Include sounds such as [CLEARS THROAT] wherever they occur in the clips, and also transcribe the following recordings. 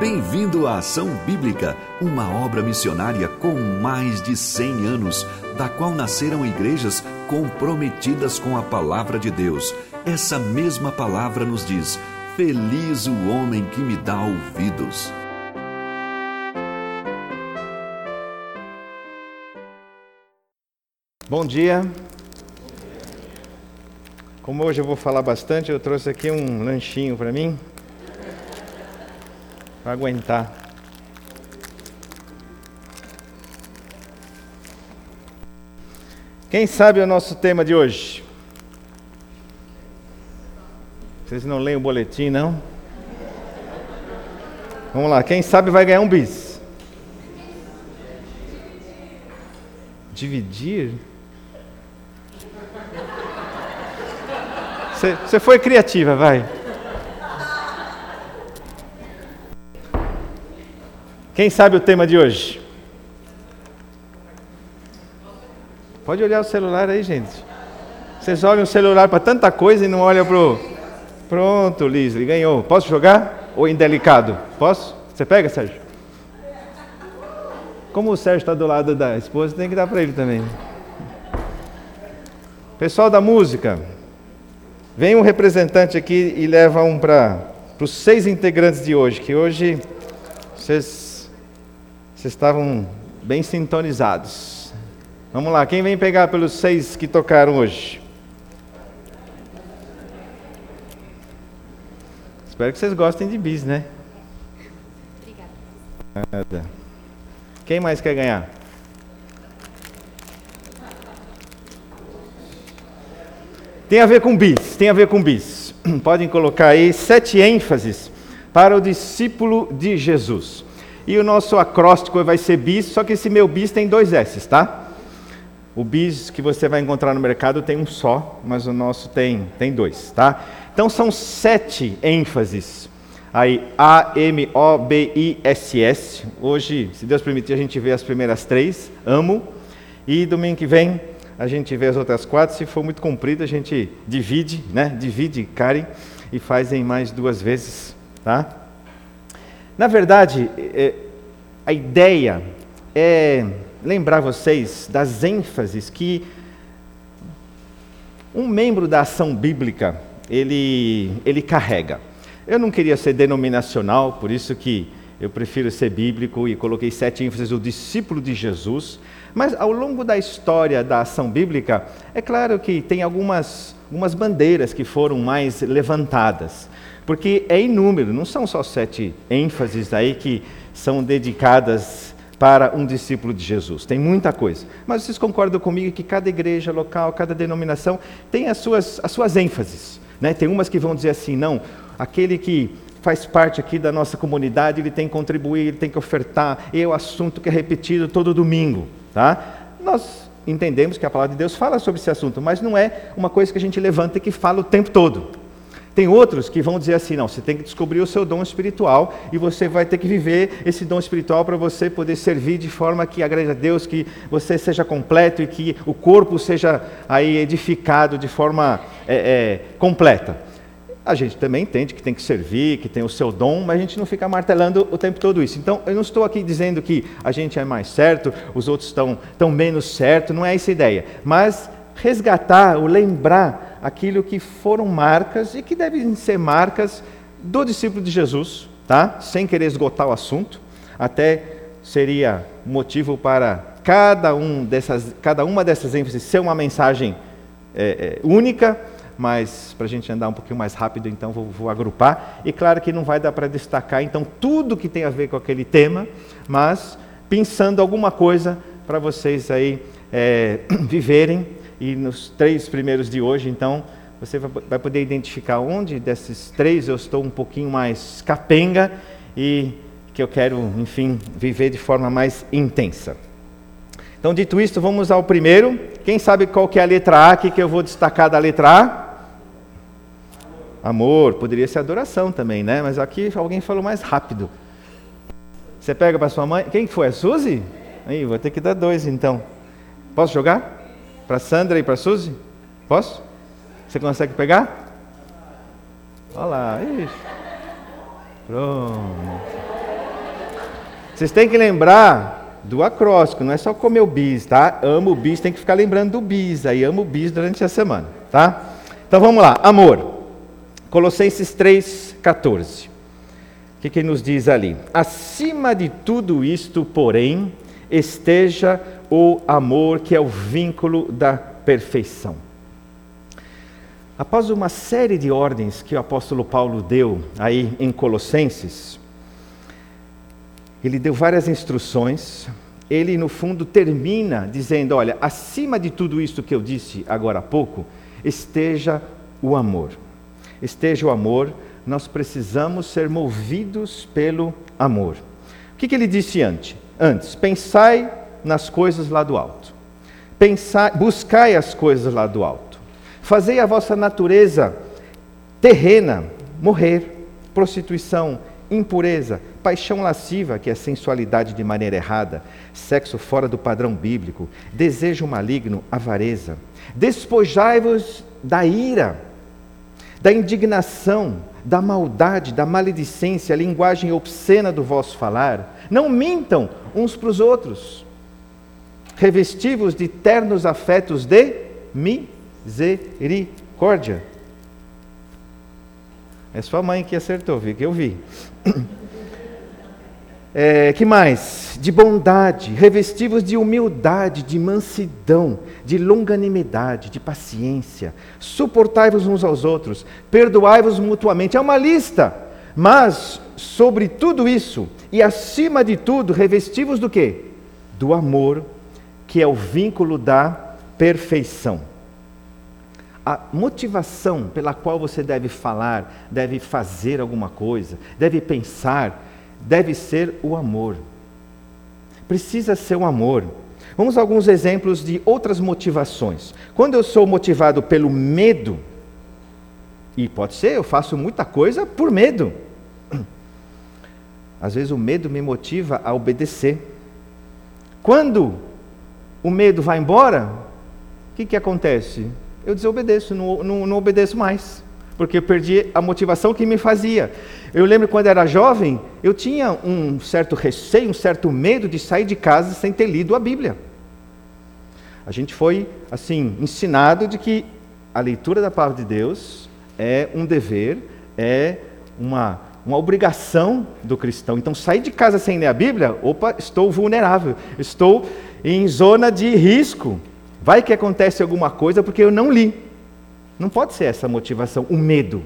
Bem-vindo à Ação Bíblica, uma obra missionária com mais de 100 anos, da qual nasceram igrejas comprometidas com a palavra de Deus. Essa mesma palavra nos diz: Feliz o homem que me dá ouvidos. Bom dia. Como hoje eu vou falar bastante, eu trouxe aqui um lanchinho para mim. Para aguentar. Quem sabe o nosso tema de hoje? Vocês não leem o boletim, não? Vamos lá, quem sabe vai ganhar um bis. Dividir? Você foi criativa, vai. Quem sabe o tema de hoje? Pode olhar o celular aí, gente. Vocês olham o celular para tanta coisa e não olham para o. Pronto, Lisle, ganhou. Posso jogar? Ou indelicado? Posso? Você pega, Sérgio? Como o Sérgio está do lado da esposa, tem que dar para ele também. Pessoal da música, vem um representante aqui e leva um para os seis integrantes de hoje, que hoje vocês vocês estavam bem sintonizados. Vamos lá, quem vem pegar pelos seis que tocaram hoje? Espero que vocês gostem de bis, né? Obrigada. Quem mais quer ganhar? Tem a ver com bis, tem a ver com bis. [CLEARS THROAT] Podem colocar aí sete ênfases para o discípulo de Jesus. E o nosso acróstico vai ser bis, só que esse meu bis tem dois S, tá? O bis que você vai encontrar no mercado tem um só, mas o nosso tem, tem dois, tá? Então são sete ênfases. Aí, A, M, O, B, I, S, S. Hoje, se Deus permitir, a gente vê as primeiras três, amo. E domingo que vem, a gente vê as outras quatro. Se for muito comprido, a gente divide, né? Divide, Karen, e faz em mais duas vezes, tá? Na verdade, é, a ideia é lembrar vocês das ênfases que um membro da ação bíblica ele, ele carrega. Eu não queria ser denominacional, por isso que eu prefiro ser bíblico e coloquei sete ênfases do discípulo de Jesus. Mas ao longo da história da ação bíblica, é claro que tem algumas, algumas bandeiras que foram mais levantadas. Porque é inúmero, não são só sete ênfases aí que são dedicadas para um discípulo de Jesus. Tem muita coisa. Mas vocês concordam comigo que cada igreja local, cada denominação tem as suas, as suas ênfases. Né? Tem umas que vão dizer assim, não, aquele que faz parte aqui da nossa comunidade, ele tem que contribuir, ele tem que ofertar, é o assunto que é repetido todo domingo. Tá? Nós entendemos que a palavra de Deus fala sobre esse assunto, mas não é uma coisa que a gente levanta e que fala o tempo todo. Tem outros que vão dizer assim: não, você tem que descobrir o seu dom espiritual e você vai ter que viver esse dom espiritual para você poder servir de forma que agrade a Deus, que você seja completo e que o corpo seja aí edificado de forma é, é, completa. A gente também entende que tem que servir, que tem o seu dom, mas a gente não fica martelando o tempo todo isso. Então, eu não estou aqui dizendo que a gente é mais certo, os outros estão, estão menos certo, não é essa a ideia. Mas resgatar, o lembrar aquilo que foram marcas e que devem ser marcas do discípulo de Jesus, tá? Sem querer esgotar o assunto, até seria motivo para cada, um dessas, cada uma dessas ênfases ser uma mensagem é, é, única, mas para a gente andar um pouquinho mais rápido, então vou, vou agrupar. E claro que não vai dar para destacar então tudo que tem a ver com aquele tema, mas pensando alguma coisa para vocês aí é, [CLEARS THROAT] viverem e nos três primeiros de hoje, então, você vai poder identificar onde desses três eu estou um pouquinho mais capenga e que eu quero, enfim, viver de forma mais intensa. Então, dito isto, vamos ao primeiro. Quem sabe qual que é a letra A aqui que eu vou destacar da letra A? Amor, poderia ser adoração também, né? Mas aqui alguém falou mais rápido. Você pega para sua mãe. Quem foi? A Suzy? Aí, vou ter que dar dois então. Posso jogar? Para Sandra e para Suzy? Posso? Você consegue pegar? Olha lá. Ixi. Pronto. Vocês têm que lembrar do acróstico, não é só comer o bis, tá? Amo o bis, tem que ficar lembrando do bis, aí amo o bis durante a semana, tá? Então vamos lá, amor. Colossenses 3, 14. O que, que nos diz ali? Acima de tudo isto, porém, esteja o amor, que é o vínculo da perfeição. Após uma série de ordens que o apóstolo Paulo deu aí em Colossenses, ele deu várias instruções. Ele, no fundo, termina dizendo: Olha, acima de tudo isso que eu disse agora há pouco, esteja o amor. Esteja o amor, nós precisamos ser movidos pelo amor. O que, que ele disse antes? Antes, pensai nas coisas lá do alto. Pensai, buscai as coisas lá do alto. Fazei a vossa natureza terrena morrer, prostituição, impureza, paixão lasciva, que é sensualidade de maneira errada, sexo fora do padrão bíblico, desejo maligno, avareza. Despojai-vos da ira, da indignação, da maldade, da maledicência, a linguagem obscena do vosso falar. Não mintam uns para os outros. Revestivos de ternos afetos de misericórdia. É sua mãe que acertou, viu? Que eu vi. [COUGHS] É, que mais? De bondade, revestivos de humildade, de mansidão, de longanimidade, de paciência. Suportai-vos uns aos outros, perdoai-vos mutuamente. É uma lista. Mas, sobre tudo isso, e acima de tudo, revestivos do quê? Do amor, que é o vínculo da perfeição. A motivação pela qual você deve falar, deve fazer alguma coisa, deve pensar, deve ser o amor. Precisa ser o amor. Vamos a alguns exemplos de outras motivações. Quando eu sou motivado pelo medo, e pode ser, eu faço muita coisa por medo. Às vezes o medo me motiva a obedecer. Quando o medo vai embora, o que, que acontece? Eu desobedeço, não, não, não obedeço mais porque eu perdi a motivação que me fazia. Eu lembro quando era jovem, eu tinha um certo receio, um certo medo de sair de casa sem ter lido a Bíblia. A gente foi, assim, ensinado de que a leitura da palavra de Deus é um dever, é uma, uma obrigação do cristão. Então, sair de casa sem ler a Bíblia, opa, estou vulnerável, estou em zona de risco. Vai que acontece alguma coisa porque eu não li. Não pode ser essa motivação, o medo,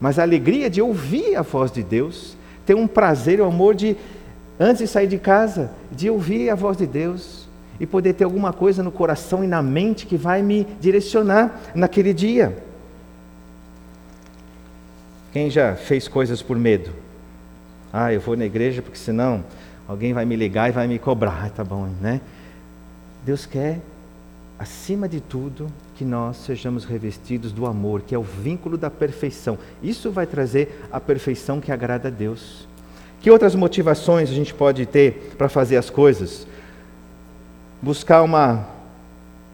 mas a alegria de ouvir a voz de Deus, ter um prazer, o um amor de, antes de sair de casa, de ouvir a voz de Deus e poder ter alguma coisa no coração e na mente que vai me direcionar naquele dia. Quem já fez coisas por medo? Ah, eu vou na igreja porque senão alguém vai me ligar e vai me cobrar. Ah, tá bom, né? Deus quer, acima de tudo, que nós sejamos revestidos do amor, que é o vínculo da perfeição. Isso vai trazer a perfeição que agrada a Deus. Que outras motivações a gente pode ter para fazer as coisas? Buscar uma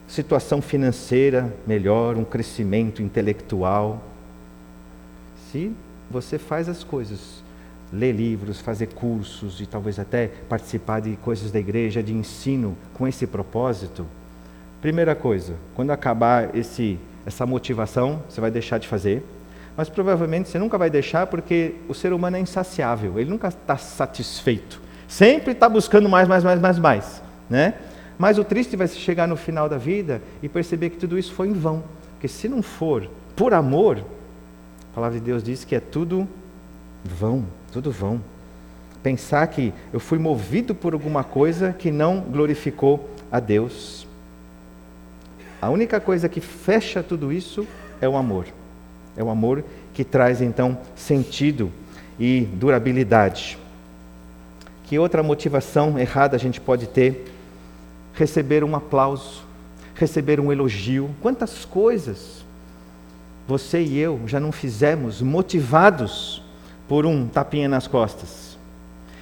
situação financeira melhor, um crescimento intelectual. Se você faz as coisas, ler livros, fazer cursos e talvez até participar de coisas da igreja, de ensino com esse propósito, Primeira coisa, quando acabar esse, essa motivação, você vai deixar de fazer. Mas provavelmente você nunca vai deixar porque o ser humano é insaciável, ele nunca está satisfeito. Sempre está buscando mais, mais, mais, mais, mais. Né? Mas o triste vai chegar no final da vida e perceber que tudo isso foi em vão. Porque se não for por amor, a palavra de Deus diz que é tudo vão, tudo vão. Pensar que eu fui movido por alguma coisa que não glorificou a Deus. A única coisa que fecha tudo isso é o amor. É o amor que traz então sentido e durabilidade. Que outra motivação errada a gente pode ter? Receber um aplauso, receber um elogio. Quantas coisas você e eu já não fizemos motivados por um tapinha nas costas?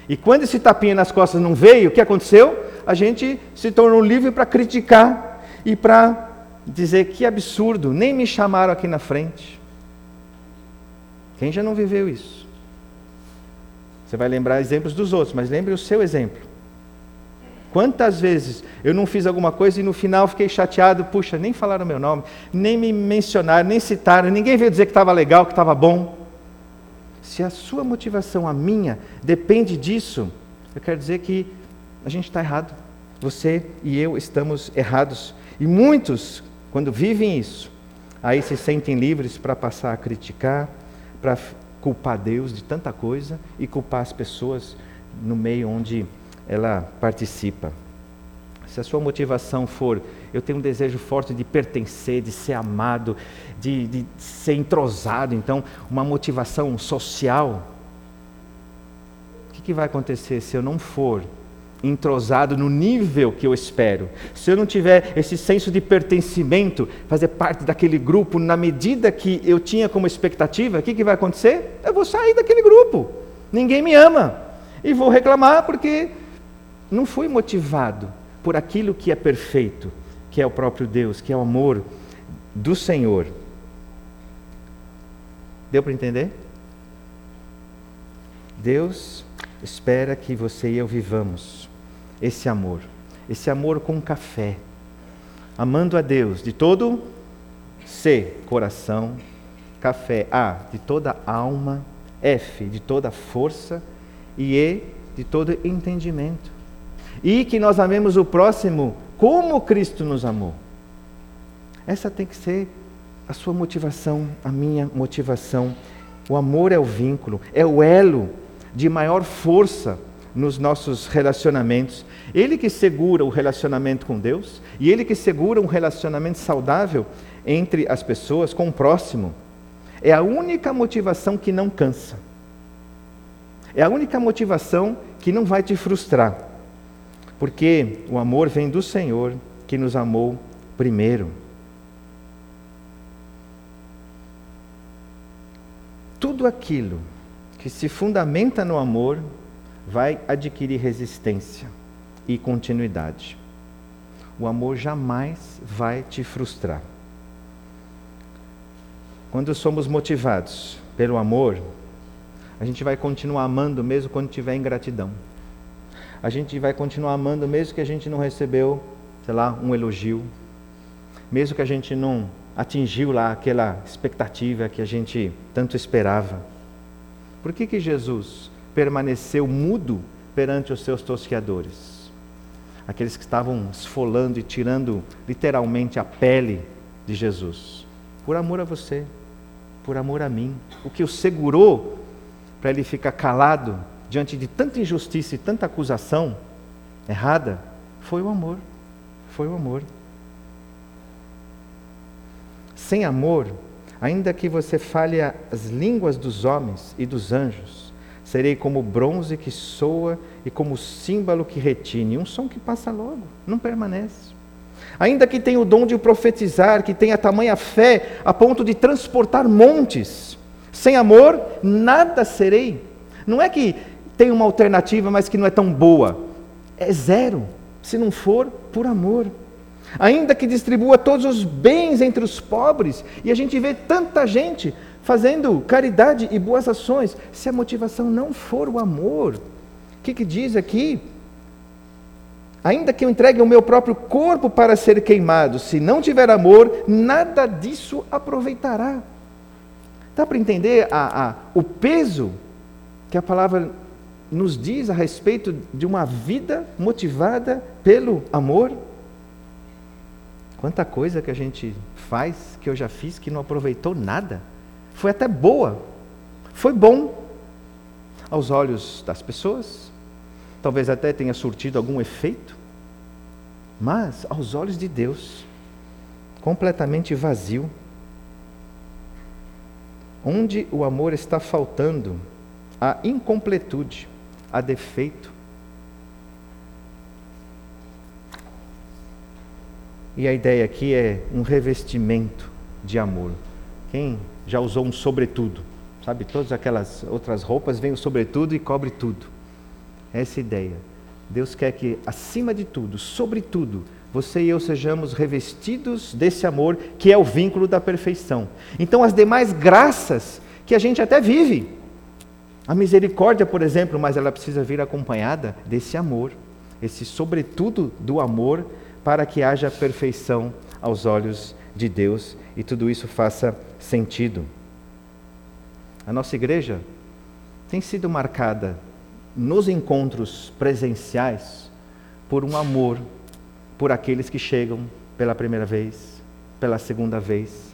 E quando esse tapinha nas costas não veio, o que aconteceu? A gente se tornou livre para criticar e para dizer que absurdo, nem me chamaram aqui na frente. Quem já não viveu isso? Você vai lembrar exemplos dos outros, mas lembre o seu exemplo. Quantas vezes eu não fiz alguma coisa e no final fiquei chateado, puxa, nem falaram meu nome, nem me mencionaram, nem citaram, ninguém veio dizer que estava legal, que estava bom. Se a sua motivação, a minha, depende disso, eu quero dizer que a gente está errado. Você e eu estamos errados. E muitos, quando vivem isso, aí se sentem livres para passar a criticar, para culpar Deus de tanta coisa e culpar as pessoas no meio onde ela participa. Se a sua motivação for, eu tenho um desejo forte de pertencer, de ser amado, de, de ser entrosado, então, uma motivação social, o que, que vai acontecer se eu não for entrosado no nível que eu espero, se eu não tiver esse senso de pertencimento, fazer parte daquele grupo na medida que eu tinha como expectativa, o que, que vai acontecer? Eu vou sair daquele grupo, ninguém me ama, e vou reclamar porque não fui motivado por aquilo que é perfeito, que é o próprio Deus, que é o amor do Senhor. Deu para entender? Deus espera que você e eu vivamos esse amor, esse amor com café, amando a Deus de todo C, coração, café, A, de toda alma, F, de toda força e E, de todo entendimento e que nós amemos o próximo como Cristo nos amou. Essa tem que ser a sua motivação, a minha motivação. O amor é o vínculo, é o elo de maior força nos nossos relacionamentos. Ele que segura o relacionamento com Deus e ele que segura um relacionamento saudável entre as pessoas, com o próximo. É a única motivação que não cansa. É a única motivação que não vai te frustrar. Porque o amor vem do Senhor que nos amou primeiro. Tudo aquilo que se fundamenta no amor vai adquirir resistência e continuidade. O amor jamais vai te frustrar. Quando somos motivados pelo amor, a gente vai continuar amando mesmo quando tiver ingratidão a gente vai continuar amando mesmo que a gente não recebeu, sei lá, um elogio, mesmo que a gente não atingiu lá aquela expectativa que a gente tanto esperava. Por que que Jesus permaneceu mudo perante os seus tosqueadores? Aqueles que estavam esfolando e tirando literalmente a pele de Jesus. Por amor a você, por amor a mim. O que o segurou para ele ficar calado diante de tanta injustiça e tanta acusação errada, foi o amor. Foi o amor. Sem amor, ainda que você fale as línguas dos homens e dos anjos, serei como bronze que soa e como símbolo que retine, um som que passa logo, não permanece. Ainda que tenha o dom de profetizar, que tenha tamanha fé a ponto de transportar montes, sem amor, nada serei. Não é que tem uma alternativa, mas que não é tão boa. É zero, se não for por amor. Ainda que distribua todos os bens entre os pobres, e a gente vê tanta gente fazendo caridade e boas ações, se a motivação não for o amor. O que, que diz aqui? Ainda que eu entregue o meu próprio corpo para ser queimado, se não tiver amor, nada disso aproveitará. Dá para entender a, a, o peso que a palavra nos diz a respeito de uma vida motivada pelo amor? Quanta coisa que a gente faz, que eu já fiz, que não aproveitou nada. Foi até boa, foi bom aos olhos das pessoas, talvez até tenha surtido algum efeito, mas aos olhos de Deus, completamente vazio. Onde o amor está faltando, a incompletude a defeito. E a ideia aqui é um revestimento de amor. Quem já usou um sobretudo? Sabe, todas aquelas outras roupas vêm o sobretudo e cobre tudo. Essa é ideia. Deus quer que, acima de tudo, sobretudo, você e eu sejamos revestidos desse amor que é o vínculo da perfeição. Então, as demais graças que a gente até vive, A misericórdia, por exemplo, mas ela precisa vir acompanhada desse amor, esse sobretudo do amor, para que haja perfeição aos olhos de Deus e tudo isso faça sentido. A nossa igreja tem sido marcada nos encontros presenciais por um amor por aqueles que chegam pela primeira vez, pela segunda vez.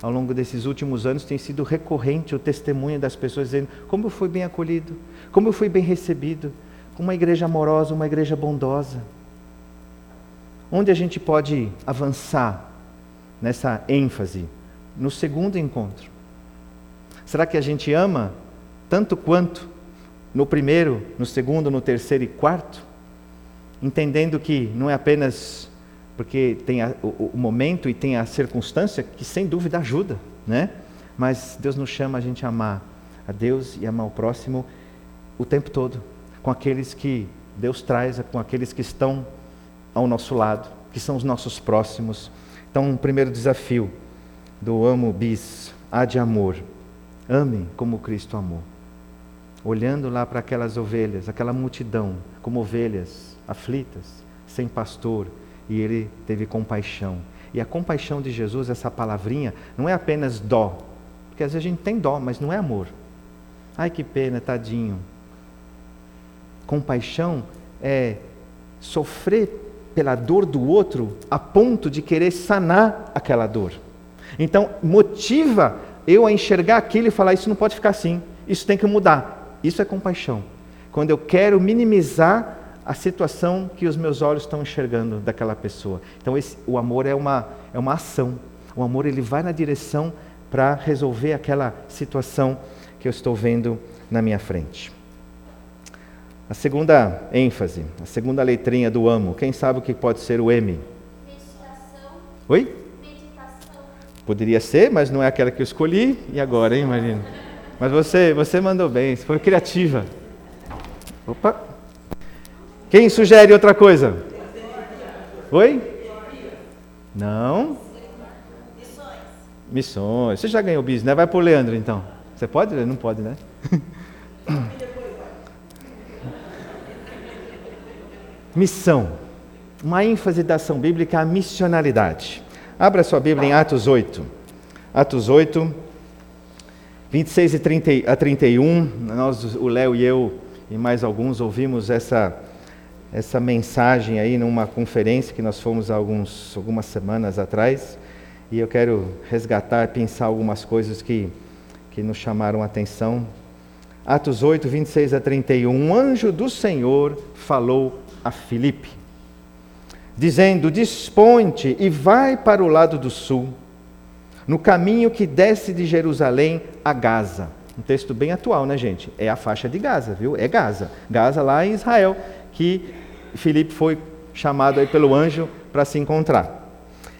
Ao longo desses últimos anos tem sido recorrente o testemunho das pessoas dizendo como eu fui bem acolhido, como eu fui bem recebido, uma igreja amorosa, uma igreja bondosa. Onde a gente pode avançar nessa ênfase? No segundo encontro. Será que a gente ama tanto quanto no primeiro, no segundo, no terceiro e quarto? Entendendo que não é apenas porque tem a, o, o, momento e tem a circunstância que sem dúvida ajuda, né? Mas Deus nos chama a gente a amar a Deus e amar o próximo o tempo todo, com aqueles que Deus traz, com aqueles que estão ao nosso lado, que são os nossos próximos. Então, um primeiro desafio do amo bis, há de amor. Ame como Cristo amou. Olhando lá para aquelas ovelhas, aquela multidão, como ovelhas aflitas, sem pastor, e ele teve compaixão. E a compaixão de Jesus, essa palavrinha, não é apenas dó, porque às vezes a gente tem dó, mas não é amor. Ai que pena, tadinho. Compaixão é sofrer pela dor do outro a ponto de querer sanar aquela dor. Então, motiva eu a enxergar aquilo e falar: isso não pode ficar assim, isso tem que mudar. Isso é compaixão. Quando eu quero minimizar a situação que os meus olhos estão enxergando daquela pessoa. Então, esse, o amor é uma, é uma ação. O amor ele vai na direção para resolver aquela situação que eu estou vendo na minha frente. A segunda ênfase, a segunda letrinha do amo, quem sabe o que pode ser o M? Meditação. Oi? Meditação. Poderia ser, mas não é aquela que eu escolhi. E agora, hein, Marina? Mas você, você mandou bem, você foi criativa. Opa! Quem sugere outra coisa? Oi? Não? Missões. Você já ganhou bis, né? Vai pro Leandro então. Você pode? Não pode, né? [LAUGHS] Missão. Uma ênfase da ação bíblica é a missionalidade. Abra sua Bíblia em Atos 8. Atos 8, 26 e 30 a 31. Nós, o Léo e eu e mais alguns ouvimos essa, essa mensagem aí numa conferência que nós fomos alguns, algumas semanas atrás. E eu quero resgatar, pensar algumas coisas que, que nos chamaram a atenção. Atos 8, 26 a 31. Um anjo do Senhor falou a Filipe, dizendo: Desponte e vai para o lado do sul, no caminho que desce de Jerusalém a Gaza. Um texto bem atual, né, gente? É a faixa de Gaza, viu? É Gaza. Gaza lá em Israel, que Filipe foi chamado aí pelo anjo para se encontrar.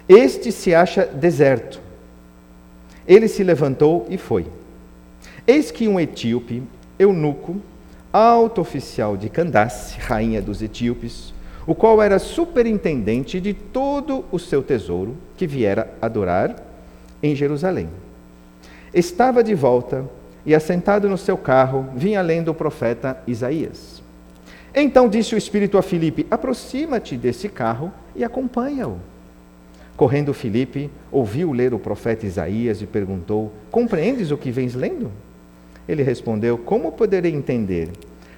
Este se acha deserto. Ele se levantou e foi. Eis que um etíope, eunuco, alto oficial de Candace, rainha dos etíopes, o qual era superintendente de todo o seu tesouro que viera adorar em Jerusalém. Estava de volta e, assentado no seu carro, vinha lendo o profeta Isaías. Então disse o Espírito a Filipe: Aproxima-te desse carro e acompanha-o. Correndo Filipe, ouviu ler o profeta Isaías e perguntou: Compreendes o que vens lendo? Ele respondeu: Como poderei entender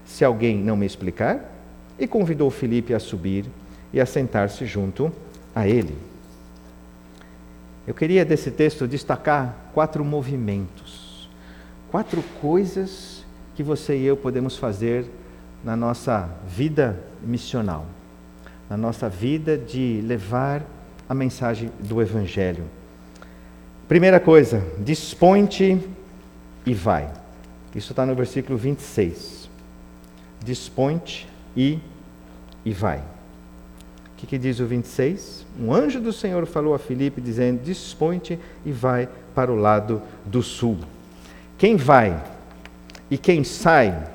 se alguém não me explicar? E convidou Filipe a subir e a sentar-se junto a ele. Eu queria desse texto destacar quatro movimentos, quatro coisas que você e eu podemos fazer na nossa vida missional, na nossa vida de levar a mensagem do Evangelho. Primeira coisa, dispõe-te e vai. Isso está no versículo 26. Dispõe-te e, e vai. O que, que, diz o 26? Um anjo do Senhor falou a Filipe, dizendo: Dispõe-te e vai para o lado do sul. Quem vai e quem sai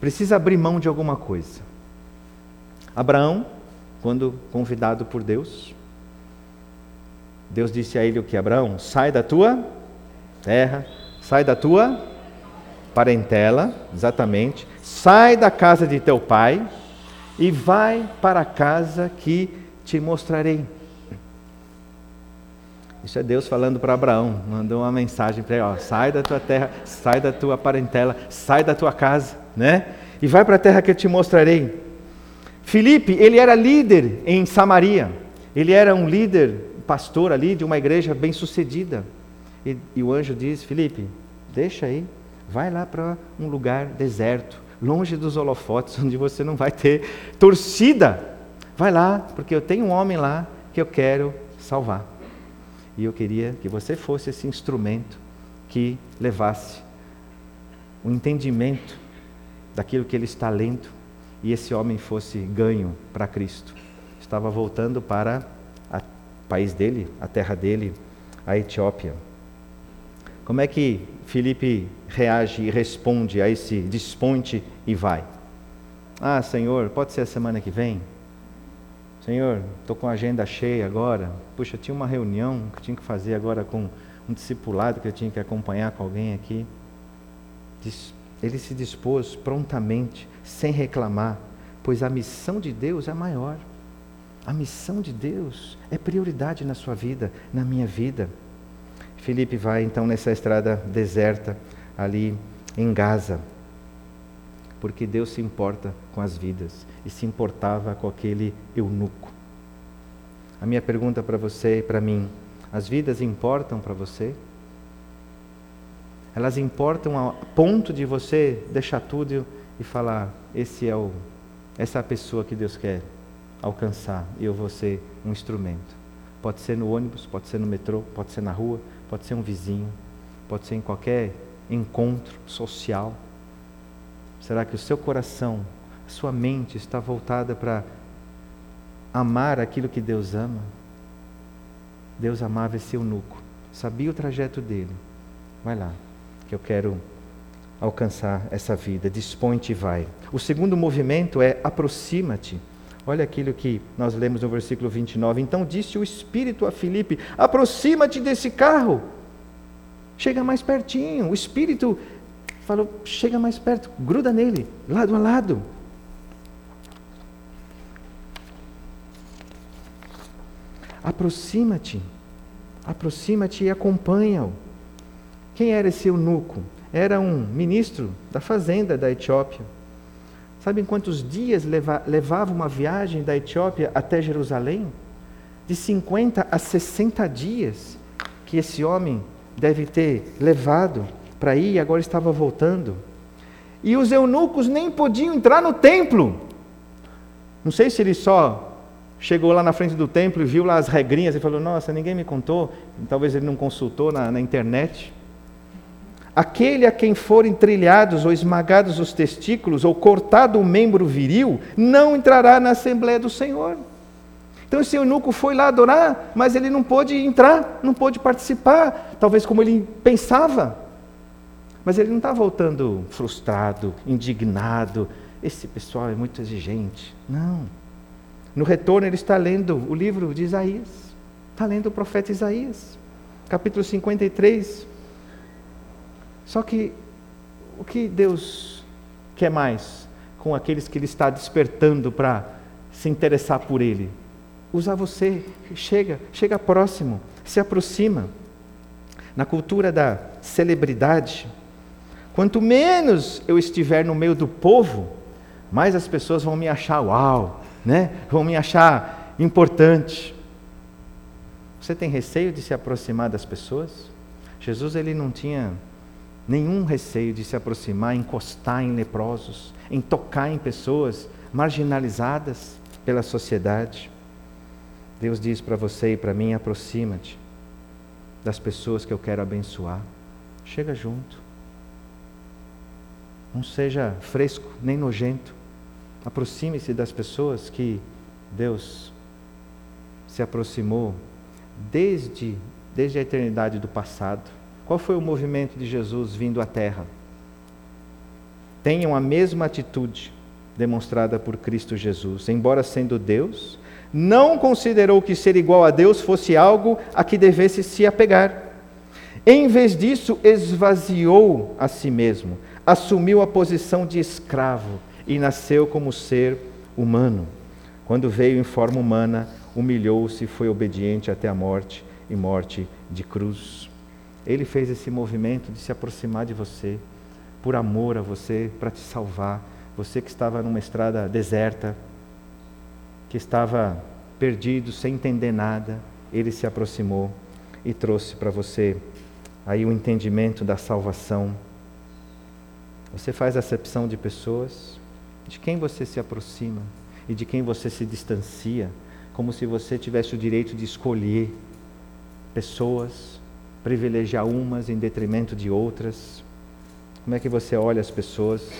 precisa abrir mão de alguma coisa. Abraão, quando convidado por Deus, Deus disse a ele o que? Abraão, sai da tua terra, sai da tua parentela, exatamente, sai da casa de teu pai e vai para a casa que te mostrarei. Isso é Deus falando para Abraão, mandou uma mensagem para ele, ó, sai da tua terra, sai da tua parentela, sai da tua casa, né? E vai para a terra que eu te mostrarei. Filipe, ele era líder em Samaria. Ele era um líder, pastor ali de uma igreja bem-sucedida. E, e o anjo diz: Filipe, deixa aí, vai lá para um lugar deserto, longe dos holofotes, [LAUGHS] onde você não vai ter torcida. Vai lá, porque eu tenho um homem lá que eu quero salvar. E eu queria que você fosse esse instrumento que levasse o entendimento daquilo que ele está lendo e esse homem fosse ganho para Cristo. Estava voltando para o país dele, a terra dele, a Etiópia. Como é que Felipe reage e responde a esse desponte e vai? Ah, Senhor, pode ser a semana que vem? Senhor, estou com a agenda cheia agora. Puxa, tinha uma reunião que tinha que fazer agora com um discipulado que eu tinha que acompanhar com alguém aqui. Ele se dispôs prontamente, sem reclamar, pois a missão de Deus é maior. A missão de Deus é prioridade na sua vida, na minha vida. Felipe vai então nessa estrada deserta ali em Gaza, porque Deus se importa com as vidas e se importava com aquele eunuco. A minha pergunta para você e para mim: as vidas importam para você? Elas importam a ponto de você deixar tudo e falar: esse é o, essa é a pessoa que Deus quer alcançar e eu vou ser um instrumento. Pode ser no ônibus, pode ser no metrô, pode ser na rua, pode ser um vizinho, pode ser em qualquer encontro social. Será que o seu coração, a sua mente está voltada para amar aquilo que Deus ama? Deus amava esse eunuco, sabia o trajeto dele. Vai lá, que eu quero alcançar essa vida. Dispõe-te e vai. O segundo movimento é aproxima-te. Olha aquilo que nós lemos no versículo 29. Então disse o Espírito a Filipe: aproxima-te desse carro. Chega mais pertinho. O Espírito falou: chega mais perto, gruda nele, lado a lado. Aproxima-te, aproxima-te e acompanha-o. Quem era esse eunuco? Era um ministro da fazenda da Etiópia. Sabem quantos dias leva, levava uma viagem da Etiópia até Jerusalém? De 50 a 60 dias que esse homem deve ter levado para ir e agora estava voltando. E os eunucos nem podiam entrar no templo. Não sei se ele só chegou lá na frente do templo e viu lá as regrinhas e falou: Nossa, ninguém me contou. Talvez ele não consultou na, na internet. Aquele a quem forem trilhados ou esmagados os testículos ou cortado o membro viril, não entrará na Assembleia do Senhor. Então esse eunuco foi lá adorar, mas ele não pôde entrar, não pôde participar, talvez como ele pensava. Mas ele não está voltando frustrado, indignado. Esse pessoal é muito exigente. Não. No retorno, ele está lendo o livro de Isaías. Está lendo o profeta Isaías, capítulo 53. Só que o que Deus quer mais com aqueles que Ele está despertando para se interessar por Ele? Usar você, chega, chega próximo, se aproxima. Na cultura da celebridade, Quanto menos eu estiver no meio do povo, mais as pessoas vão me achar uau, né? Vão me achar importante. Você tem receio de se aproximar das pessoas? Jesus ele não tinha nenhum receio de se aproximar, encostar em leprosos, em tocar em pessoas marginalizadas pela sociedade. Deus diz para você e para mim: aproxima-te das pessoas que eu quero abençoar. Chega junto. Não seja fresco nem nojento. Aproxime-se das pessoas que Deus se aproximou desde, desde a eternidade do passado. Qual foi o movimento de Jesus vindo à Terra? Tenham a mesma atitude demonstrada por Cristo Jesus. Embora sendo Deus, não considerou que ser igual a Deus fosse algo a que devesse se apegar. Em vez disso, esvaziou a si mesmo assumiu a posição de escravo e nasceu como ser humano. Quando veio em forma humana, humilhou-se e foi obediente até a morte e morte de cruz. Ele fez esse movimento de se aproximar de você, por amor a você, para te salvar. Você que estava numa estrada deserta, que estava perdido, sem entender nada, ele se aproximou e trouxe para você aí o entendimento da salvação. Você faz acepção de pessoas, de quem você se aproxima e de quem você se distancia, como se você tivesse o direito de escolher pessoas, privilegiar umas em detrimento de outras. Como é que você olha as pessoas?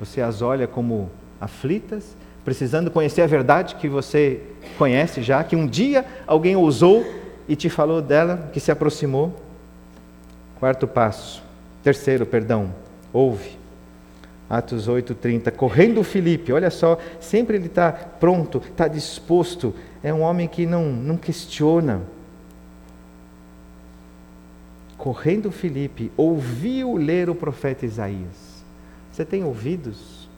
Você as olha como aflitas, precisando conhecer a verdade que você conhece já, que um dia alguém ousou e te falou dela, que se aproximou? Quarto passo. Terceiro, perdão. Ouve. Atos 8:30, correndo Filipe, olha só, sempre ele está pronto, está disposto, é um homem que não, não questiona. Correndo Filipe, ouviu ler o profeta Isaías. Você tem ouvidos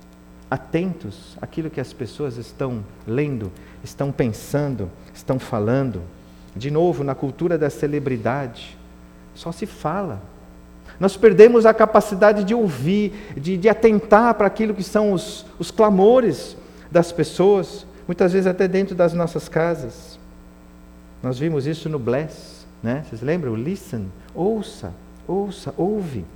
atentos àquilo que as pessoas estão lendo, estão pensando, estão falando? De novo, na cultura da celebridade, só se fala, nós perdemos a capacidade de ouvir, de, de atentar para aquilo que são os, os clamores das pessoas, muitas vezes até dentro das nossas casas. Nós vimos isso no Bless, né? Vocês lembram? Listen, ouça, ouça, ouve.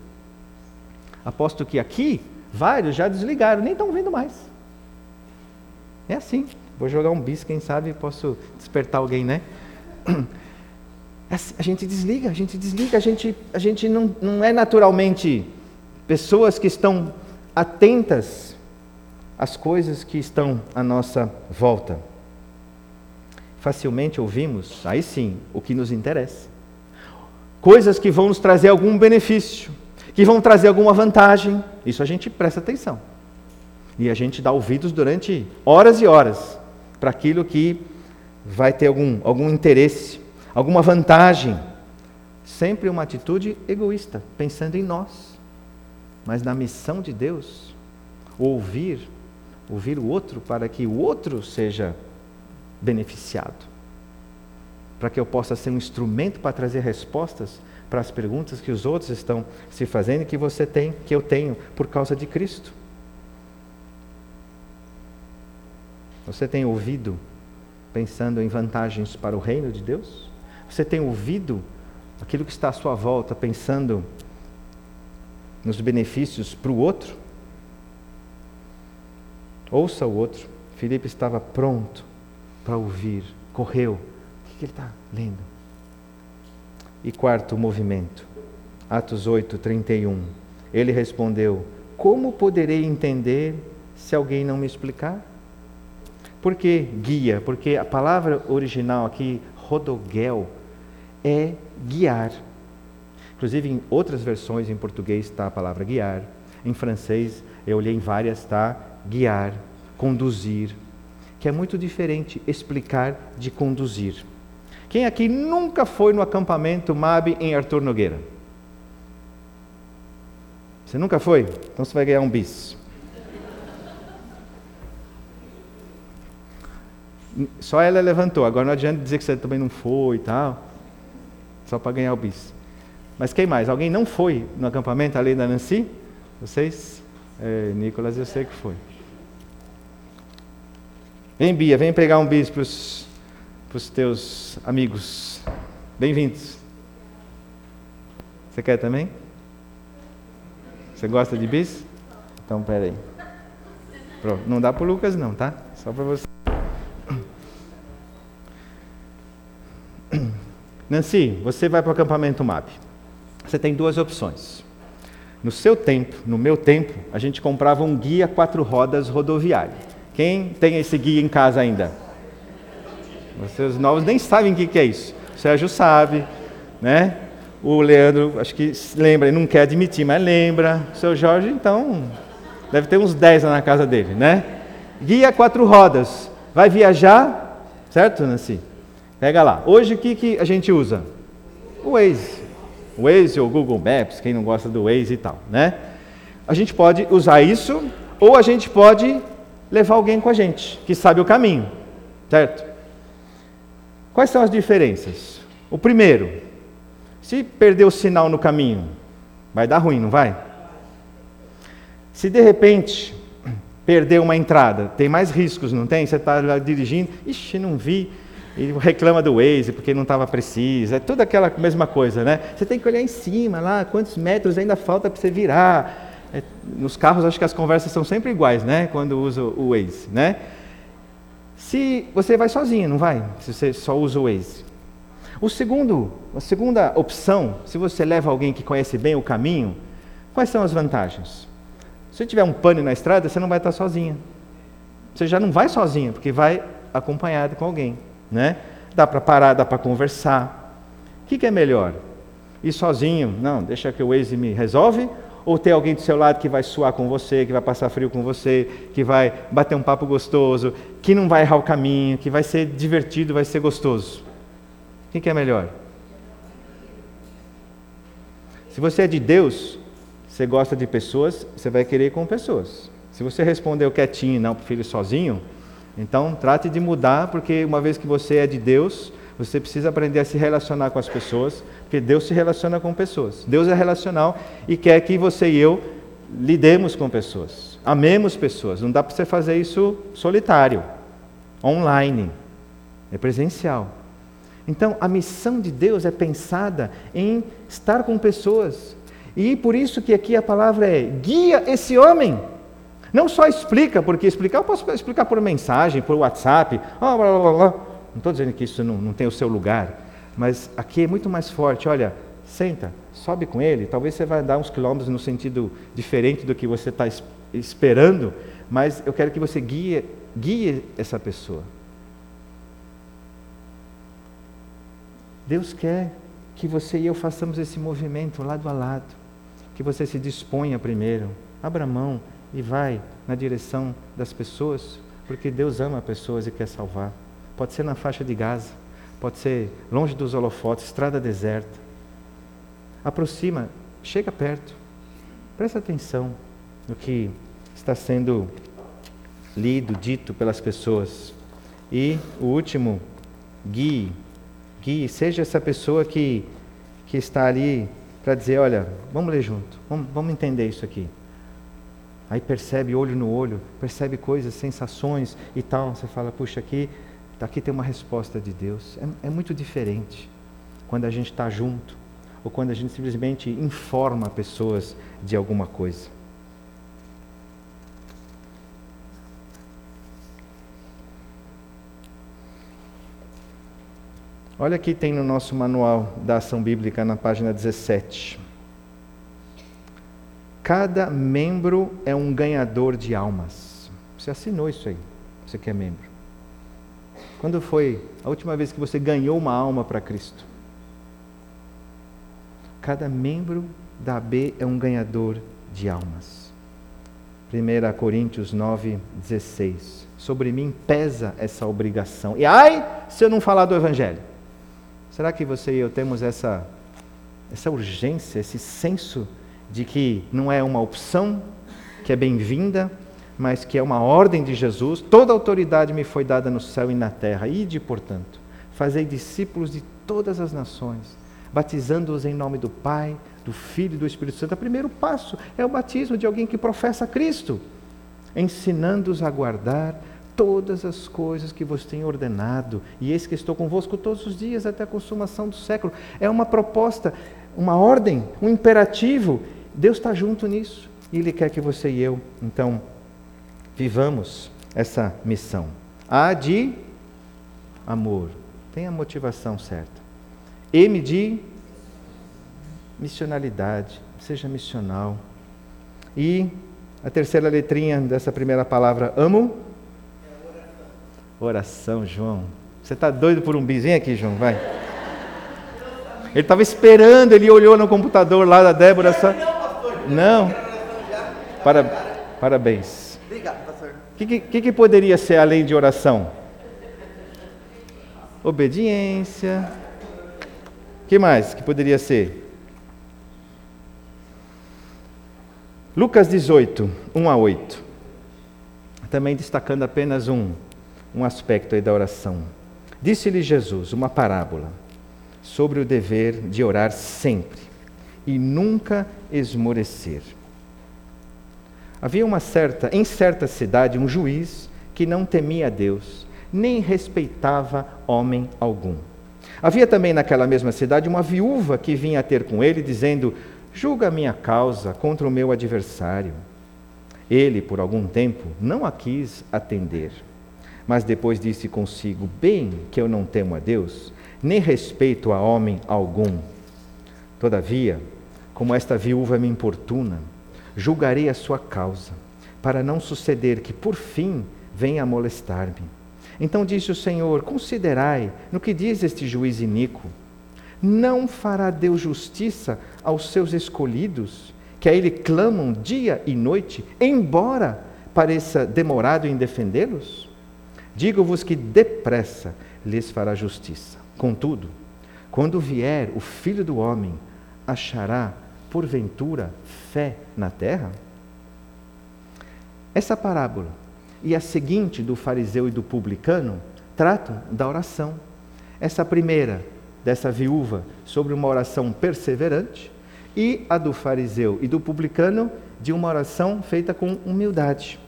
Aposto que aqui vários já desligaram, nem estão vendo mais. É assim. Vou jogar um bis, quem sabe posso despertar alguém, né? [CLEARS THROAT] a gente desliga, a gente desliga, a gente, a gente não, não é naturalmente pessoas que estão atentas às coisas que estão à nossa volta. Facilmente ouvimos, aí sim, o que nos interessa. Coisas que vão nos trazer algum benefício, que vão trazer alguma vantagem, isso a gente presta atenção. E a gente dá ouvidos durante horas e horas para aquilo que vai ter algum, algum interesse alguma vantagem. Sempre uma atitude egoísta, pensando em nós. Mas na missão de Deus, ouvir, ouvir o outro para que o outro seja beneficiado. Para que eu possa ser um instrumento para trazer respostas para as perguntas que os outros estão se fazendo e que você tem, que eu tenho, por causa de Cristo. Você tem ouvido pensando em vantagens para o reino de Deus? Você tem ouvido aquilo que está à sua volta, pensando nos benefícios para o outro? Ouça o outro. Filipe estava pronto para ouvir, correu. O que ele está lendo? E quarto movimento, Atos 8, 31. Ele respondeu: Como poderei entender se alguém não me explicar? Por que guia? Porque a palavra original aqui, rodogel, é guiar. Inclusive, em outras versões em português está a palavra guiar. Em francês, eu olhei em várias, está guiar, conduzir, que é muito diferente explicar de conduzir. Quem aqui nunca foi no acampamento MAB em Arthur Nogueira? Você nunca foi? Então você vai ganhar um bis. Só ela levantou, agora não adianta dizer que você também não foi e tal só para ganhar o bis. Mas quem mais? Alguém não foi no acampamento além da Nancy? Vocês? É, Nicolas, eu sei que foi. Vem, Bia, vem pegar um bis para os teus amigos. Bem-vindos. Você quer também? Você gosta de bis? Então, peraí. Pronto. Não dá para Lucas, não, tá? Só para você. Nancy, você vai para o acampamento MAP. Você tem duas opções. No seu tempo, no meu tempo, a gente comprava um guia quatro rodas rodoviário. Quem tem esse guia em casa ainda? Vocês novos nem sabem o que é isso. O Sérgio sabe, né? O Leandro, acho que lembra, não quer admitir, mas lembra. O seu Jorge, então, deve ter uns 10 lá na casa dele, né? Guia quatro rodas. Vai viajar, certo, Nancy? Pega lá. Hoje o que, que a gente usa? O Waze. O Waze ou Google Maps, quem não gosta do Waze e tal, né? a gente pode usar isso, ou a gente pode levar alguém com a gente, que sabe o caminho, certo? Quais são as diferenças? O primeiro, se perder o sinal no caminho, vai dar ruim, não vai? Se de repente perder uma entrada, tem mais riscos, não tem? Você está dirigindo, ixi, não vi, e reclama do Waze porque não estava preciso, é tudo aquela mesma coisa, né? Você tem que olhar em cima lá, quantos metros ainda falta para você virar. É, nos carros acho que as conversas são sempre iguais, né? Quando usa o Waze, né? Se você vai sozinho, não vai? Se você só usa o Waze. O segundo, a segunda opção, se você leva alguém que conhece bem o caminho, quais são as vantagens? Se tiver um pane na estrada, você não vai estar sozinho. Você já não vai sozinho, porque vai acompanhado com alguém né? Dá para parar, dá para conversar. O que, que é melhor? Ir sozinho? Não, deixa que o Waze me resolve? Ou ter alguém do seu lado que vai suar com você, que vai passar frio com você, que vai bater um papo gostoso, que não vai errar o caminho, que vai ser divertido, vai ser gostoso? O que, que é melhor? Se você é de Deus, você gosta de pessoas, você vai querer ir com pessoas. Se você respondeu quietinho, não, prefiro sozinho, então, trate de mudar, porque uma vez que você é de Deus, você precisa aprender a se relacionar com as pessoas, porque Deus se relaciona com pessoas. Deus é relacional e quer que você e eu lidemos com pessoas, amemos pessoas. Não dá para você fazer isso solitário, online, é presencial. Então, a missão de Deus é pensada em estar com pessoas. E por isso que aqui a palavra é: guia esse homem. Não só explica, porque explicar, eu posso explicar por mensagem, por WhatsApp, blá, blá, blá, blá. não estou dizendo que isso não, não tem o seu lugar, mas aqui é muito mais forte. Olha, senta, sobe com ele, talvez você vai dar uns quilômetros no sentido diferente do que você está esperando, mas eu quero que você guie, guie essa pessoa. Deus quer que você e eu façamos esse movimento lado a lado, que você se disponha primeiro, abra mão, e vai na direção das pessoas, porque Deus ama pessoas e quer salvar. Pode ser na faixa de Gaza, pode ser longe dos holofotes, estrada deserta. Aproxima, chega perto, presta atenção no que está sendo lido, dito pelas pessoas. E o último, guie, guie, seja essa pessoa que, que está ali para dizer: olha, vamos ler junto, vamos, vamos entender isso aqui. Aí percebe olho no olho, percebe coisas, sensações e tal. Você fala, puxa, aqui, aqui tem uma resposta de Deus. É, é muito diferente quando a gente está junto ou quando a gente simplesmente informa pessoas de alguma coisa. Olha aqui tem no nosso manual da ação bíblica na página 17. Cada membro é um ganhador de almas. Você assinou isso aí, você que é membro. Quando foi a última vez que você ganhou uma alma para Cristo? Cada membro da AB é um ganhador de almas. 1 Coríntios 9, 16. Sobre mim pesa essa obrigação. E ai, se eu não falar do Evangelho. Será que você e eu temos essa, essa urgência, esse senso de que não é uma opção, que é bem-vinda, mas que é uma ordem de Jesus. Toda autoridade me foi dada no céu e na terra. Ide, portanto, fazei discípulos de todas as nações, batizando-os em nome do Pai, do Filho e do Espírito Santo. O primeiro passo é o batismo de alguém que professa Cristo, ensinando-os a guardar todas as coisas que vos tenho ordenado, e eis que estou convosco todos os dias até a consumação do século. É uma proposta uma ordem, um imperativo. Deus está junto nisso e Ele quer que você e eu, então, vivamos essa missão. A de amor, tem a motivação certa. M de missionalidade, seja missional. E a terceira letrinha dessa primeira palavra, amo? Oração, João. Você está doido por um bizinho aqui, João? Vai. Ele estava esperando, ele olhou no computador lá da Débora. Só... Não. Para... Parabéns. Obrigado, pastor. O que, que, que poderia ser além de oração? Obediência. O que mais que poderia ser? Lucas 18, 1 a 8. Também destacando apenas um, um aspecto aí da oração. Disse-lhe Jesus uma parábola sobre o dever de orar sempre e nunca esmorecer. Havia uma certa, em certa cidade, um juiz que não temia a Deus, nem respeitava homem algum. Havia também naquela mesma cidade uma viúva que vinha ter com ele, dizendo: Julga a minha causa contra o meu adversário. Ele, por algum tempo, não a quis atender. Mas depois disse consigo: Bem que eu não temo a Deus, nem respeito a homem algum. Todavia, como esta viúva me importuna, julgarei a sua causa, para não suceder que, por fim, venha molestar-me. Então disse o Senhor: Considerai no que diz este juiz iníquo. Não fará Deus justiça aos seus escolhidos, que a Ele clamam dia e noite, embora pareça demorado em defendê-los? Digo-vos que depressa lhes fará justiça. Contudo, quando vier o Filho do Homem, achará, porventura, fé na terra? Essa parábola e a seguinte do fariseu e do publicano tratam da oração. Essa primeira, dessa viúva, sobre uma oração perseverante, e a do fariseu e do publicano, de uma oração feita com humildade.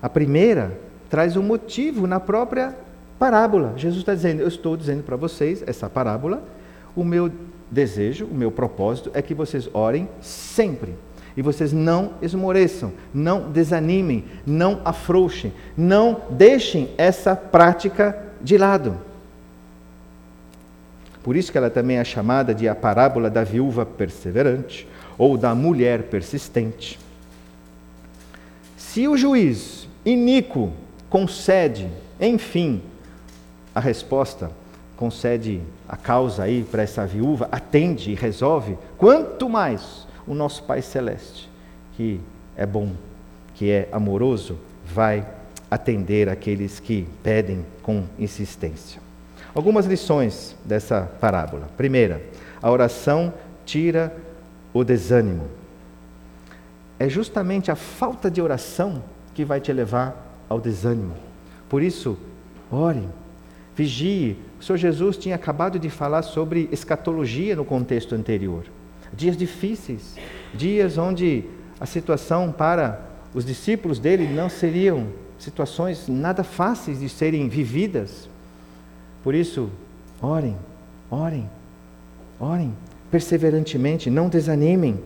A primeira traz um motivo na própria parábola. Jesus está dizendo: Eu estou dizendo para vocês, essa parábola, o meu desejo, o meu propósito é que vocês orem sempre e vocês não esmoreçam, não desanimem, não afrouxem, não deixem essa prática de lado. Por isso que ela também é chamada de a parábola da viúva perseverante ou da mulher persistente. Se o juiz iníquo concede, enfim, a resposta, concede a causa aí para essa viúva, atende e resolve, quanto mais o nosso Pai Celeste, que é bom, que é amoroso, vai atender aqueles que pedem com insistência. Algumas lições dessa parábola. Primeira, a oração tira o desânimo. É justamente a falta de oração que vai te levar ao desânimo. Por isso, ore, vigie. O Senhor Jesus tinha acabado de falar sobre escatologia no contexto anterior dias difíceis, dias onde a situação para os discípulos dele não seriam situações nada fáceis de serem vividas. Por isso, orem, orem, orem perseverantemente, não desanimem.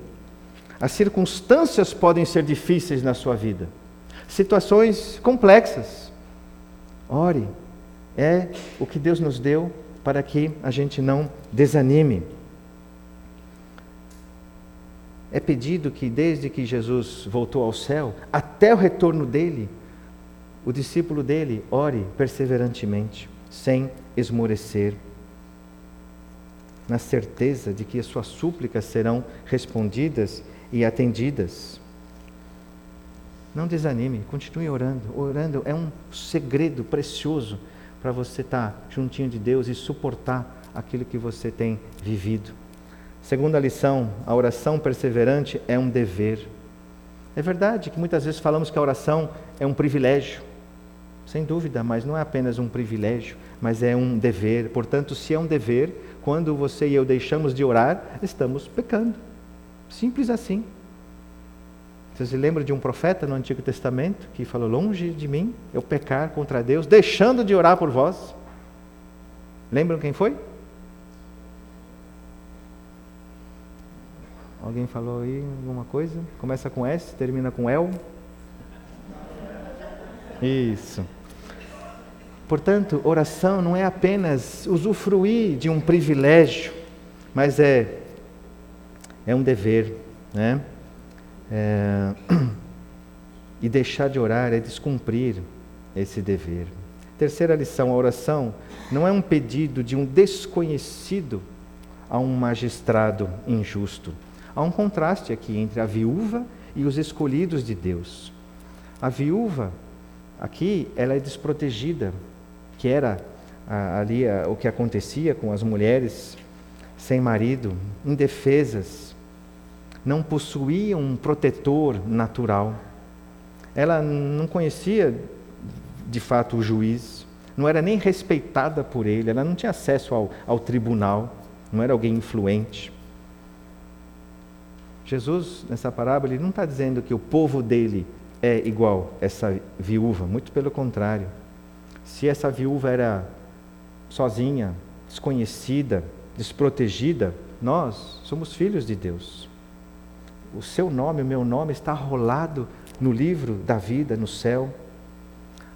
As circunstâncias podem ser difíceis na sua vida, situações complexas. Ore, é o que Deus nos deu para que a gente não desanime é pedido que, desde que Jesus voltou ao céu, até o retorno dele, o discípulo dele ore perseverantemente, sem esmorecer, na certeza de que as suas súplicas serão respondidas e atendidas. Não desanime, continue orando. Orando é um segredo precioso para você estar juntinho de Deus e suportar aquilo que você tem vivido. Segunda lição, a oração perseverante é um dever. É verdade que muitas vezes falamos que a oração é um privilégio. Sem dúvida, mas não é apenas um privilégio, mas é um dever. Portanto, se é um dever, quando você e eu deixamos de orar, estamos pecando. Simples assim. Você se lembra de um profeta no Antigo Testamento que falou: Longe de mim eu pecar contra Deus, deixando de orar por vós? Lembram quem foi? Alguém falou aí alguma coisa? Começa com S, termina com El? Isso. Portanto, oração não é apenas usufruir de um privilégio, mas é, é um dever, né? É, [CLEARS THROAT] e deixar de orar é descumprir esse dever. Terceira lição: a oração não é um pedido de um desconhecido a um magistrado injusto. Há um contraste aqui entre a viúva e os escolhidos de Deus. A viúva, aqui, ela é desprotegida, que era ali o que acontecia com as mulheres sem marido, indefesas. Não possuía um protetor natural. Ela não conhecia de fato o juiz, não era nem respeitada por ele, ela não tinha acesso ao, ao tribunal, não era alguém influente. Jesus, nessa parábola, ele não está dizendo que o povo dele é igual essa viúva, muito pelo contrário. Se essa viúva era sozinha, desconhecida, desprotegida, nós somos filhos de Deus. O seu nome, o meu nome está rolado no livro da vida, no céu.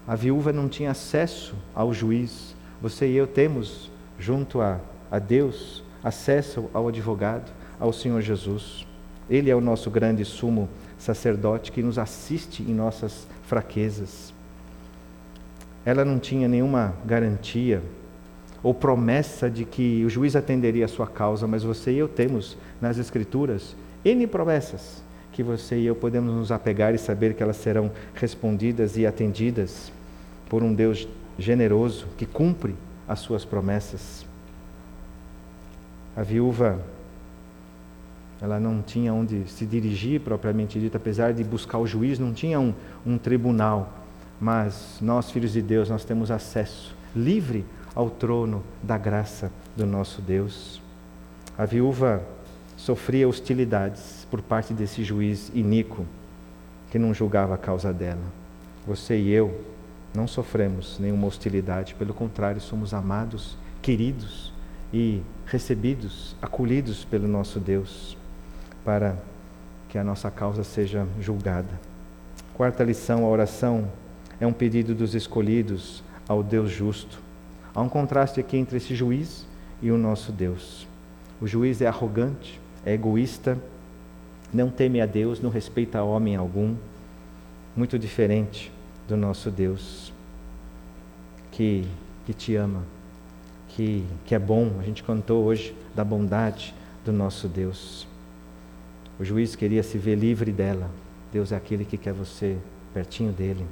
A viúva não tinha acesso ao juiz. Você e eu temos, junto a, a Deus, acesso ao advogado, ao Senhor Jesus. Ele é o nosso grande sumo sacerdote que nos assiste em nossas fraquezas. Ela não tinha nenhuma garantia ou promessa de que o juiz atenderia a sua causa, mas você e eu temos nas Escrituras N promessas que você e eu podemos nos apegar e saber que elas serão respondidas e atendidas por um Deus generoso que cumpre as suas promessas. A viúva, ela não tinha onde se dirigir propriamente dito, apesar de buscar o juiz, não tinha um, um tribunal, mas nós, filhos de Deus, nós temos acesso livre ao trono da graça do nosso Deus. A viúva sofria hostilidades por parte desse juiz iníquo que não julgava a causa dela. Você e eu não sofremos nenhuma hostilidade, pelo contrário, somos amados, queridos e recebidos, acolhidos pelo nosso Deus para que a nossa causa seja julgada. Quarta lição: a oração é um pedido dos escolhidos ao Deus justo. Há um contraste aqui entre esse juiz e o nosso Deus. O juiz é arrogante, é egoísta, não teme a Deus, não respeita a homem algum, muito diferente do nosso Deus, que, que te ama, que, que é bom. A gente cantou hoje da bondade do nosso Deus. O juiz queria se ver livre dela. Deus é aquele que quer você pertinho dele.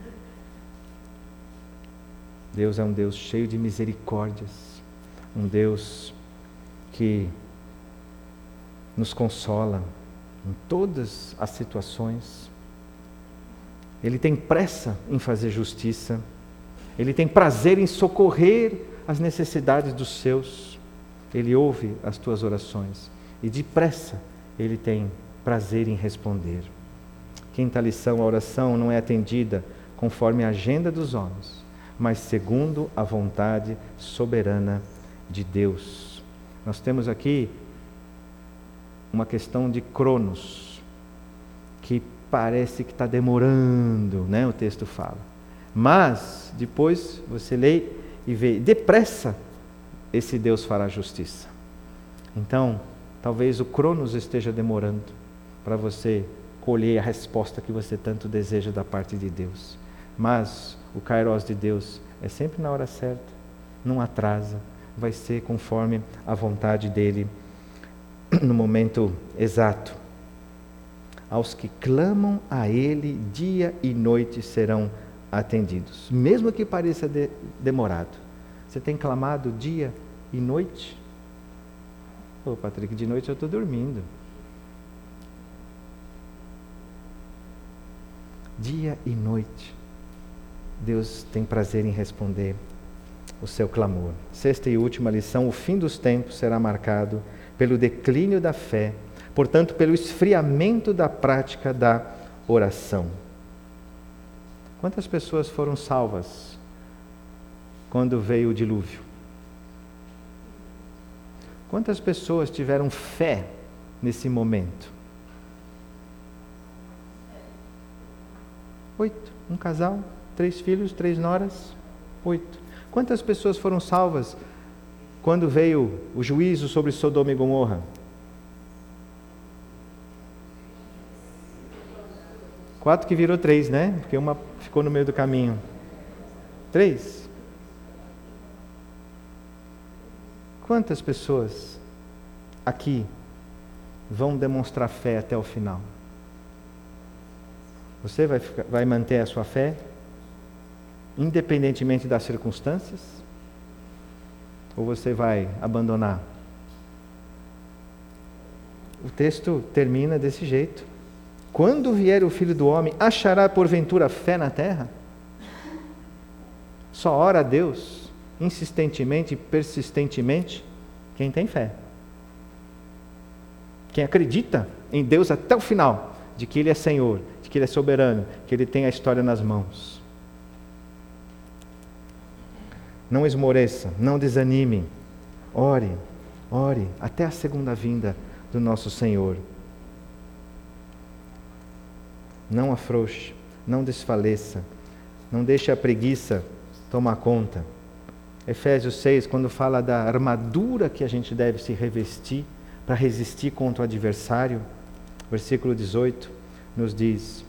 Deus é um Deus cheio de misericórdias, um Deus que nos consola em todas as situações. Ele tem pressa em fazer justiça, ele tem prazer em socorrer as necessidades dos seus. Ele ouve as tuas orações e depressa ele tem prazer em responder. Quinta lição: a oração não é atendida conforme a agenda dos homens, mas segundo a vontade soberana de Deus. Nós temos aqui uma questão de cronos, que parece que está demorando, né? O texto fala. Mas depois você lê e vê, depressa esse Deus fará justiça. Então, talvez o cronos esteja demorando para você colher a resposta que você tanto deseja da parte de Deus. Mas o kairos de Deus é sempre na hora certa, não atrasa, vai ser conforme a vontade dele [CLEARS THROAT] no momento exato. Aos que clamam a Ele dia e noite serão atendidos, mesmo que pareça de, demorado. Você tem clamado dia e noite? Ô, Patrick, de noite eu estou dormindo. Dia e noite, Deus tem prazer em responder o seu clamor. Sexta e última lição: o fim dos tempos será marcado pelo declínio da fé, portanto, pelo esfriamento da prática da oração. Quantas pessoas foram salvas quando veio o dilúvio? Quantas pessoas tiveram fé nesse momento? Oito. Um casal, três filhos, três noras, oito. Quantas pessoas foram salvas quando veio o juízo sobre Sodoma e Gomorra? Quatro que virou três, né? Porque uma ficou no meio do caminho. Três. Quantas pessoas aqui vão demonstrar fé até o final? Você vai, ficar, vai manter a sua fé, independentemente das circunstâncias? Ou você vai abandonar? o texto termina desse jeito. Quando vier o filho do homem, achará porventura fé na terra? Só ora a Deus, insistentemente persistentemente, quem tem fé. Quem acredita em Deus até o final, de que Ele é Senhor, de que Ele é soberano, que Ele tem a história nas mãos. Não esmoreça, não desanime. Ore, ore até a segunda vinda do nosso Senhor. Não afrouxe, não desfaleça, não deixe a preguiça tomar conta. Efésios 6, quando fala da armadura que a gente deve se revestir para resistir contra o adversário, versículo 18 nos diz: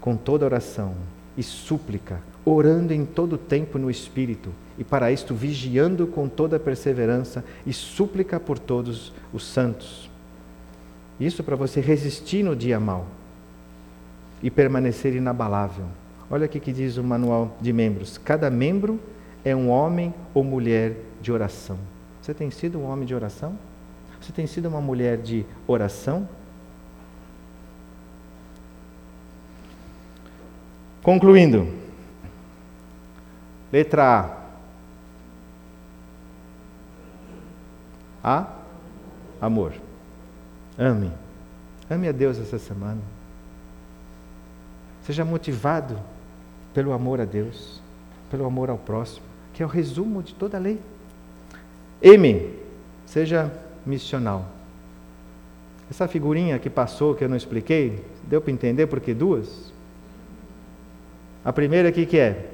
com toda oração e súplica, orando em todo tempo no Espírito, e para isto vigiando com toda perseverança e súplica por todos os santos. Isso para você resistir no dia mau e permanecer inabalável. Olha aqui que diz o manual de membros: cada membro é um homem ou mulher de oração. Você tem sido um homem de oração? Você tem sido uma mulher de oração? Concluindo, letra A. A. Amor. Ame. Ame a Deus essa semana. Seja motivado pelo amor a Deus, pelo amor ao próximo, que é o resumo de toda a lei. M. Seja missional. Essa figurinha que passou, que eu não expliquei, deu para entender por que duas? A primeira aqui que é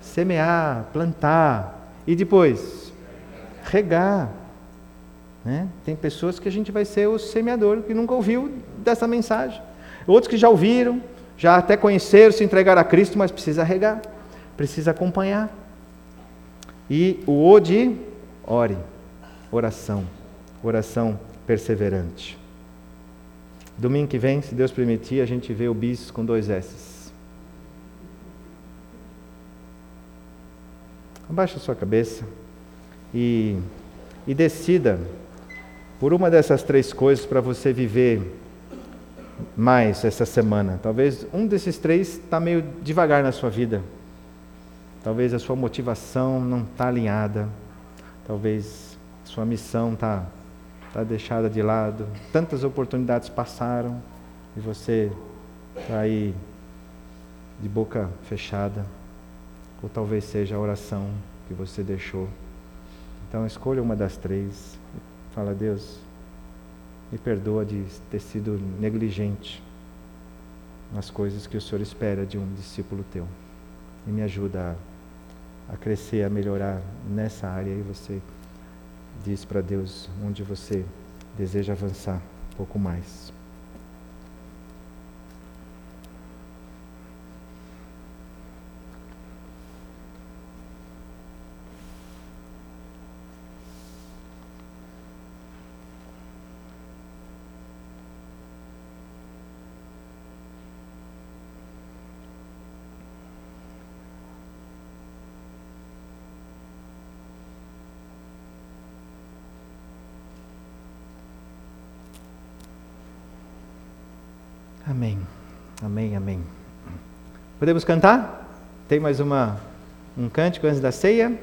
semear, plantar e depois regar. Né? Tem pessoas que a gente vai ser o semeador que nunca ouviu dessa mensagem. Outros que já ouviram, já até conheceram, se entregaram a Cristo, mas precisa regar, precisa acompanhar. E o O de ore, oração, oração perseverante. Domingo que vem, se Deus permitir, a gente vê o bis com dois S's. Abaixe a sua cabeça e, e decida por uma dessas três coisas para você viver mais essa semana. Talvez um desses três está meio devagar na sua vida. Talvez a sua motivação não está alinhada. Talvez a sua missão está tá deixada de lado. Tantas oportunidades passaram e você está aí de boca fechada ou talvez seja a oração que você deixou. Então escolha uma das três. Fala, Deus, me perdoa de ter sido negligente nas coisas que o Senhor espera de um discípulo teu. E me ajuda a, a crescer, a melhorar nessa área. E você diz para Deus onde você deseja avançar um pouco mais. Podemos cantar? Tem mais uma, um cântico antes da ceia?